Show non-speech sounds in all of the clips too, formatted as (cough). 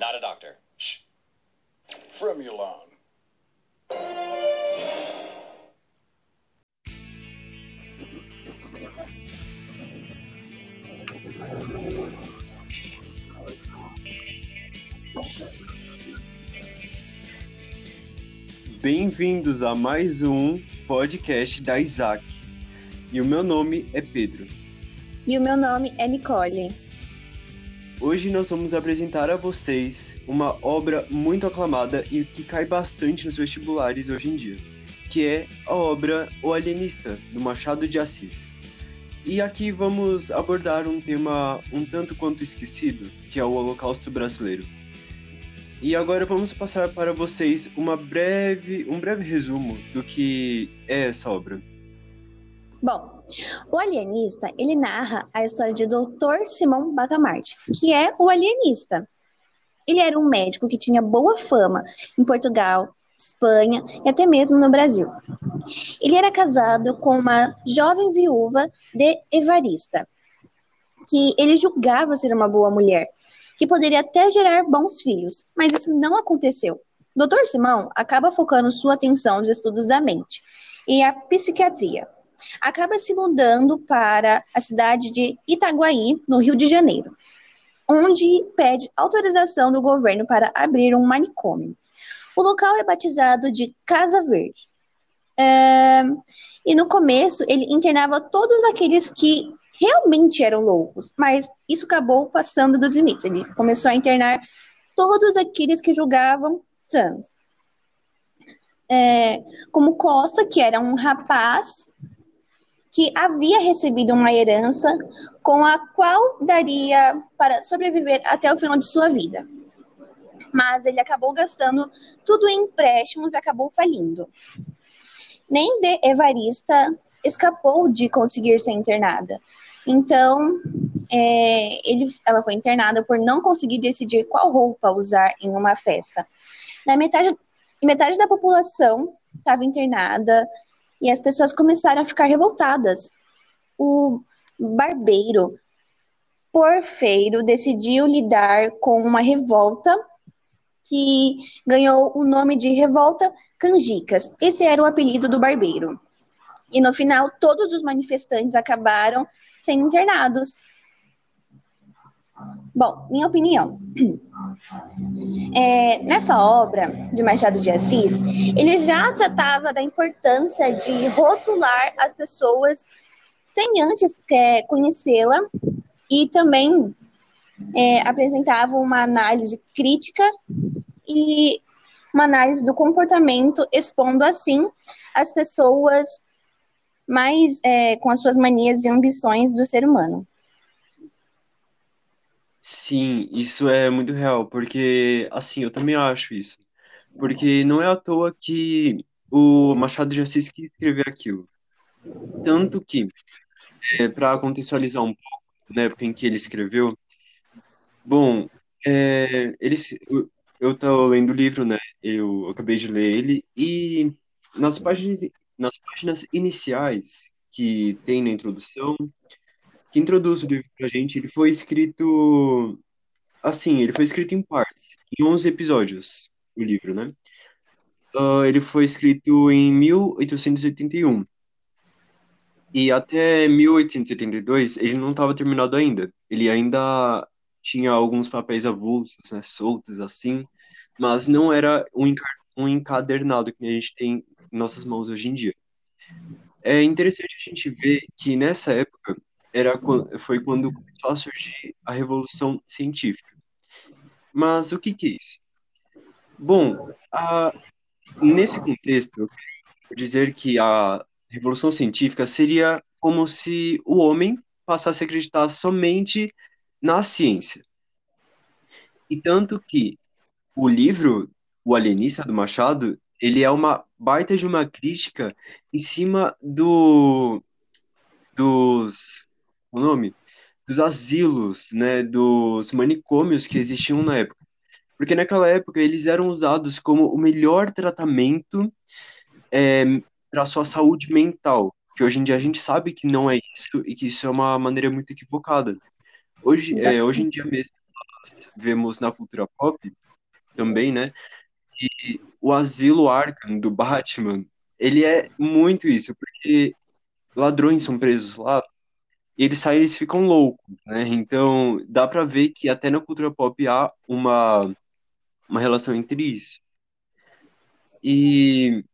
Not a doctor. Shh. Fremulon. Bem-vindos a mais um podcast da Isaac. E o meu nome é Pedro. E o meu nome é Nicole. Hoje nós vamos apresentar a vocês uma obra muito aclamada e que cai bastante nos vestibulares hoje em dia, que é a obra O Alienista, do Machado de Assis. E aqui vamos abordar um tema um tanto quanto esquecido, que é o Holocausto Brasileiro. E agora vamos passar para vocês uma breve, um breve resumo do que é essa obra. Bom, o alienista, ele narra a história de Dr. Simão Bacamarte, que é o alienista. Ele era um médico que tinha boa fama em Portugal, Espanha e até mesmo no Brasil. Ele era casado com uma jovem viúva de Evarista, que ele julgava ser uma boa mulher, que poderia até gerar bons filhos, mas isso não aconteceu. Dr. Simão acaba focando sua atenção nos estudos da mente e a psiquiatria. Acaba se mudando para a cidade de Itaguaí, no Rio de Janeiro, onde pede autorização do governo para abrir um manicômio. O local é batizado de Casa Verde. É, e no começo ele internava todos aqueles que realmente eram loucos, mas isso acabou passando dos limites. Ele começou a internar todos aqueles que julgavam sãs. É, como Costa, que era um rapaz que havia recebido uma herança com a qual daria para sobreviver até o final de sua vida. Mas ele acabou gastando tudo em empréstimos e acabou falindo. Nem de Evarista escapou de conseguir ser internada. Então, é, ele, ela foi internada por não conseguir decidir qual roupa usar em uma festa. Na metade, metade da população estava internada e as pessoas começaram a ficar revoltadas. O barbeiro Porfeiro decidiu lidar com uma revolta que ganhou o nome de Revolta Canjicas. Esse era o apelido do barbeiro. E no final, todos os manifestantes acabaram sendo internados. Bom, minha opinião. É, nessa obra de Machado de Assis, ele já tratava da importância de rotular as pessoas sem antes é, conhecê-la e também é, apresentava uma análise crítica e uma análise do comportamento, expondo assim as pessoas mais é, com as suas manias e ambições do ser humano. Sim, isso é muito real, porque, assim, eu também acho isso. Porque não é à toa que o Machado de Assis quis escrever aquilo. Tanto que, é, para contextualizar um pouco, na época em que ele escreveu, bom, é, ele, eu, tô lendo o livro, né? Eu, eu acabei de ler ele, e nas páginas, nas páginas iniciais que tem na introdução, que introduz o livro pra gente, ele foi escrito assim, ele foi escrito em partes, em 11 episódios, o livro, né? Uh, ele foi escrito em 1881. E até 1882 ele não estava terminado ainda. Ele ainda tinha alguns papéis avulsos, né, soltos assim, mas não era um, um encadernado que a gente tem em nossas mãos hoje em dia. É interessante a gente ver que nessa época era, foi quando começou a surgir a revolução científica. Mas o que, que é isso? Bom, a, nesse contexto, dizer que a revolução científica seria como se o homem passasse a acreditar somente na ciência. E tanto que o livro O Alienista do Machado, ele é uma baita de uma crítica em cima do dos o nome dos asilos, né, dos manicômios que existiam na época. Porque naquela época eles eram usados como o melhor tratamento é, para a sua saúde mental, que hoje em dia a gente sabe que não é isso e que isso é uma maneira muito equivocada. Hoje, é, hoje em dia mesmo, vemos na cultura pop também, né? E o asilo Arkham do Batman, ele é muito isso, porque ladrões são presos lá eles saem eles ficam loucos, né? Então dá para ver que até na cultura pop há uma, uma relação entre isso. E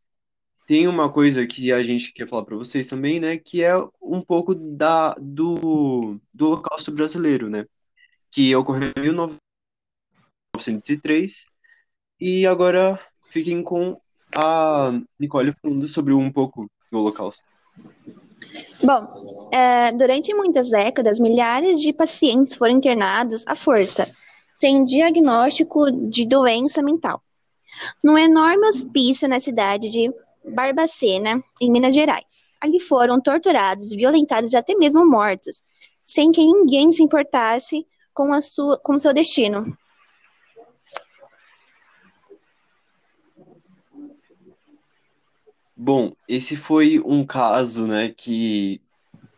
tem uma coisa que a gente quer falar para vocês também, né? Que é um pouco da, do, do Holocausto brasileiro, né? Que ocorreu em 1903 e agora fiquem com a Nicole falando sobre um pouco do Holocausto. Bom, é, durante muitas décadas, milhares de pacientes foram internados à força, sem diagnóstico de doença mental. Num enorme hospício na cidade de Barbacena, em Minas Gerais. Ali foram torturados, violentados e até mesmo mortos, sem que ninguém se importasse com, a sua, com seu destino. Bom, esse foi um caso, né, que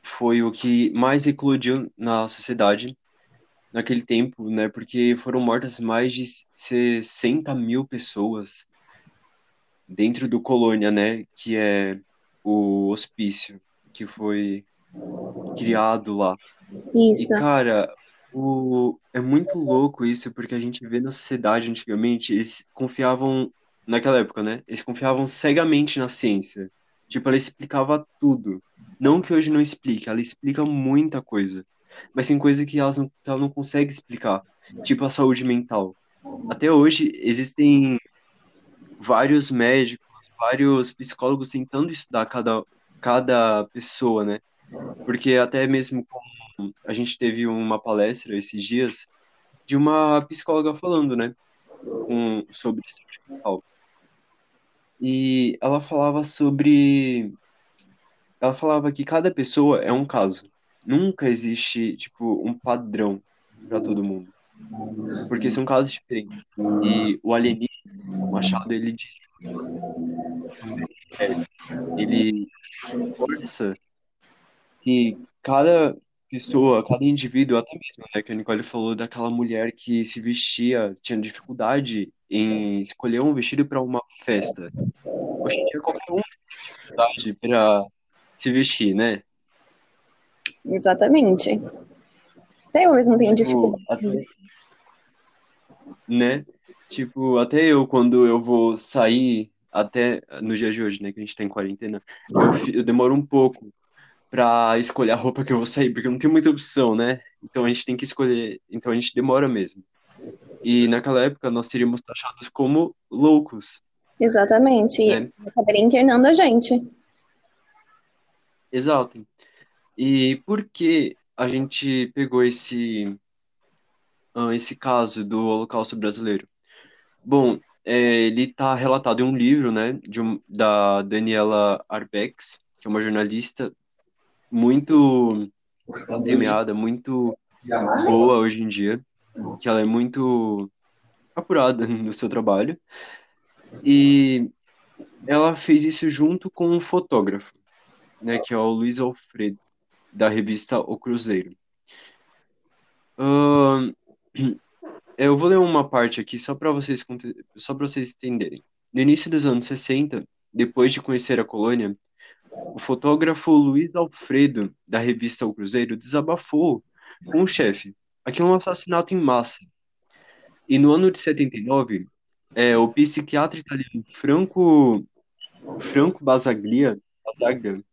foi o que mais eclodiu na sociedade naquele tempo, né, porque foram mortas mais de 60 mil pessoas dentro do Colônia, né, que é o hospício que foi criado lá. Isso. E, cara, o... é muito louco isso, porque a gente vê na sociedade antigamente, eles confiavam naquela época, né? Eles confiavam cegamente na ciência. Tipo, ela explicava tudo. Não que hoje não explique, ela explica muita coisa. Mas tem coisa que, elas não, que ela não consegue explicar. Tipo a saúde mental. Até hoje existem vários médicos, vários psicólogos tentando estudar cada, cada pessoa, né? Porque até mesmo a gente teve uma palestra esses dias de uma psicóloga falando, né? Um, sobre saúde mental. E ela falava sobre. Ela falava que cada pessoa é um caso. Nunca existe, tipo, um padrão para todo mundo. Porque são casos diferentes. E o alienígena, o Machado, ele disse. Ele força que cada pessoa, cada indivíduo, até mesmo, né, que a Nicole falou daquela mulher que se vestia, tinha dificuldade em escolher um vestido para uma festa. Hoje em dia qualquer um tem para se vestir, né? Exatamente. Até eu mesmo tenho Tipo, dificuldade. até, né? Tipo, até eu, quando eu vou sair, até no dia de hoje, né, que a gente tá em quarentena, eu, eu demoro um pouco pra escolher a roupa que eu vou sair, porque eu não tenho muita opção, né? Então a gente tem que escolher, então a gente demora mesmo. E naquela época nós seríamos taxados como loucos, Exatamente. E né? acabaria internando a gente. Exato. E por que a gente pegou esse, ah, esse caso do Holocausto brasileiro? Bom, é, ele está relatado em um livro, né, de um- da Daniela Arbex, que é uma jornalista muito premiada, muito boa hoje em dia, que ela é muito apurada (laughs) no seu trabalho, e ela fez isso junto com um fotógrafo, né, que é o Luiz Alfredo, da revista O Cruzeiro. Ahn, (clears throat) eu vou ler uma parte aqui só para vocês só vocês entenderem. No início dos anos 60, depois de conhecer a colônia, o fotógrafo Luiz Alfredo, da revista O Cruzeiro, desabafou com o chefe. Aquilo é um assassinato em massa. E no ano de 79, é, o psiquiatra italiano Franco, Franco Basaglia, Basaglia,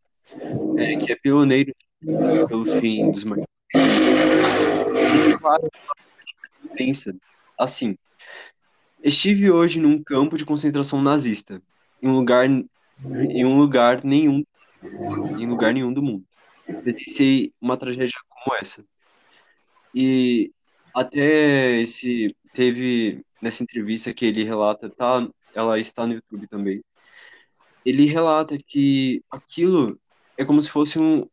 é, que é pioneiro pelo fim dos marginais, ele declara a diferença assim: Estive hoje num campo de concentração nazista, em um lugar, em um lugar nenhum, em lugar nenhum do mundo. Presenciei uma tragédia como essa. E até esse teve nessa entrevista que ele relata, tá? Ela está no YouTube também. Ele relata que aquilo é como se fosse um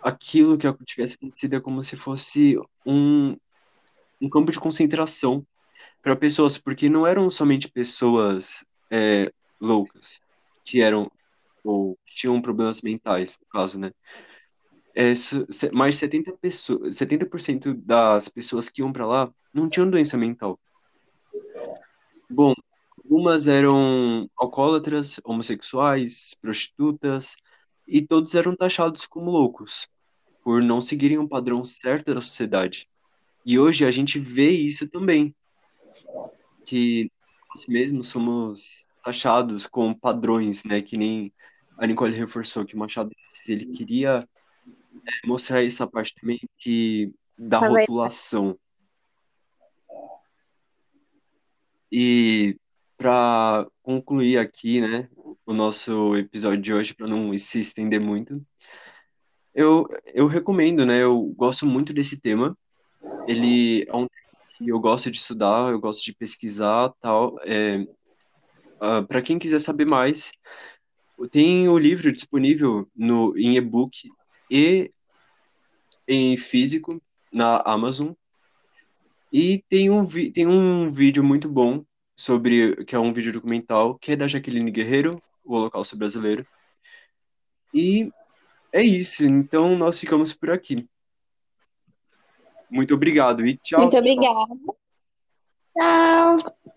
aquilo que tivesse acontecido é como se fosse um, um campo de concentração para pessoas, porque não eram somente pessoas é, loucas que eram ou que tinham problemas mentais, no caso, né? é, mais 70%, pessoas, 70 das pessoas que iam para lá não tinham doença mental. Bom, algumas eram alcoólatras, homossexuais, prostitutas, e todos eram taxados como loucos, por não seguirem um padrão certo da sociedade. E hoje a gente vê isso também, que nós mesmos somos taxados com padrões, né, que nem a Nicole reforçou, que o Machado ele queria é, mostrar essa parte também que da rotulação. E para concluir aqui, né, o nosso episódio de hoje, para não se estender muito, eu, eu recomendo, né, eu gosto muito desse tema. Ele é um que eu gosto de estudar, eu gosto de pesquisar, tal. É, uh, ah, para quem quiser saber mais, tem o livro disponível no, em e-book e em físico na Amazon. E tem um, tem um vídeo muito bom sobre que é um vídeo documental que é da Jaqueline Guerreiro, o Holocausto Brasileiro. E é isso. Então nós ficamos por aqui. Muito obrigado e tchau. Muito obrigada. Tchau.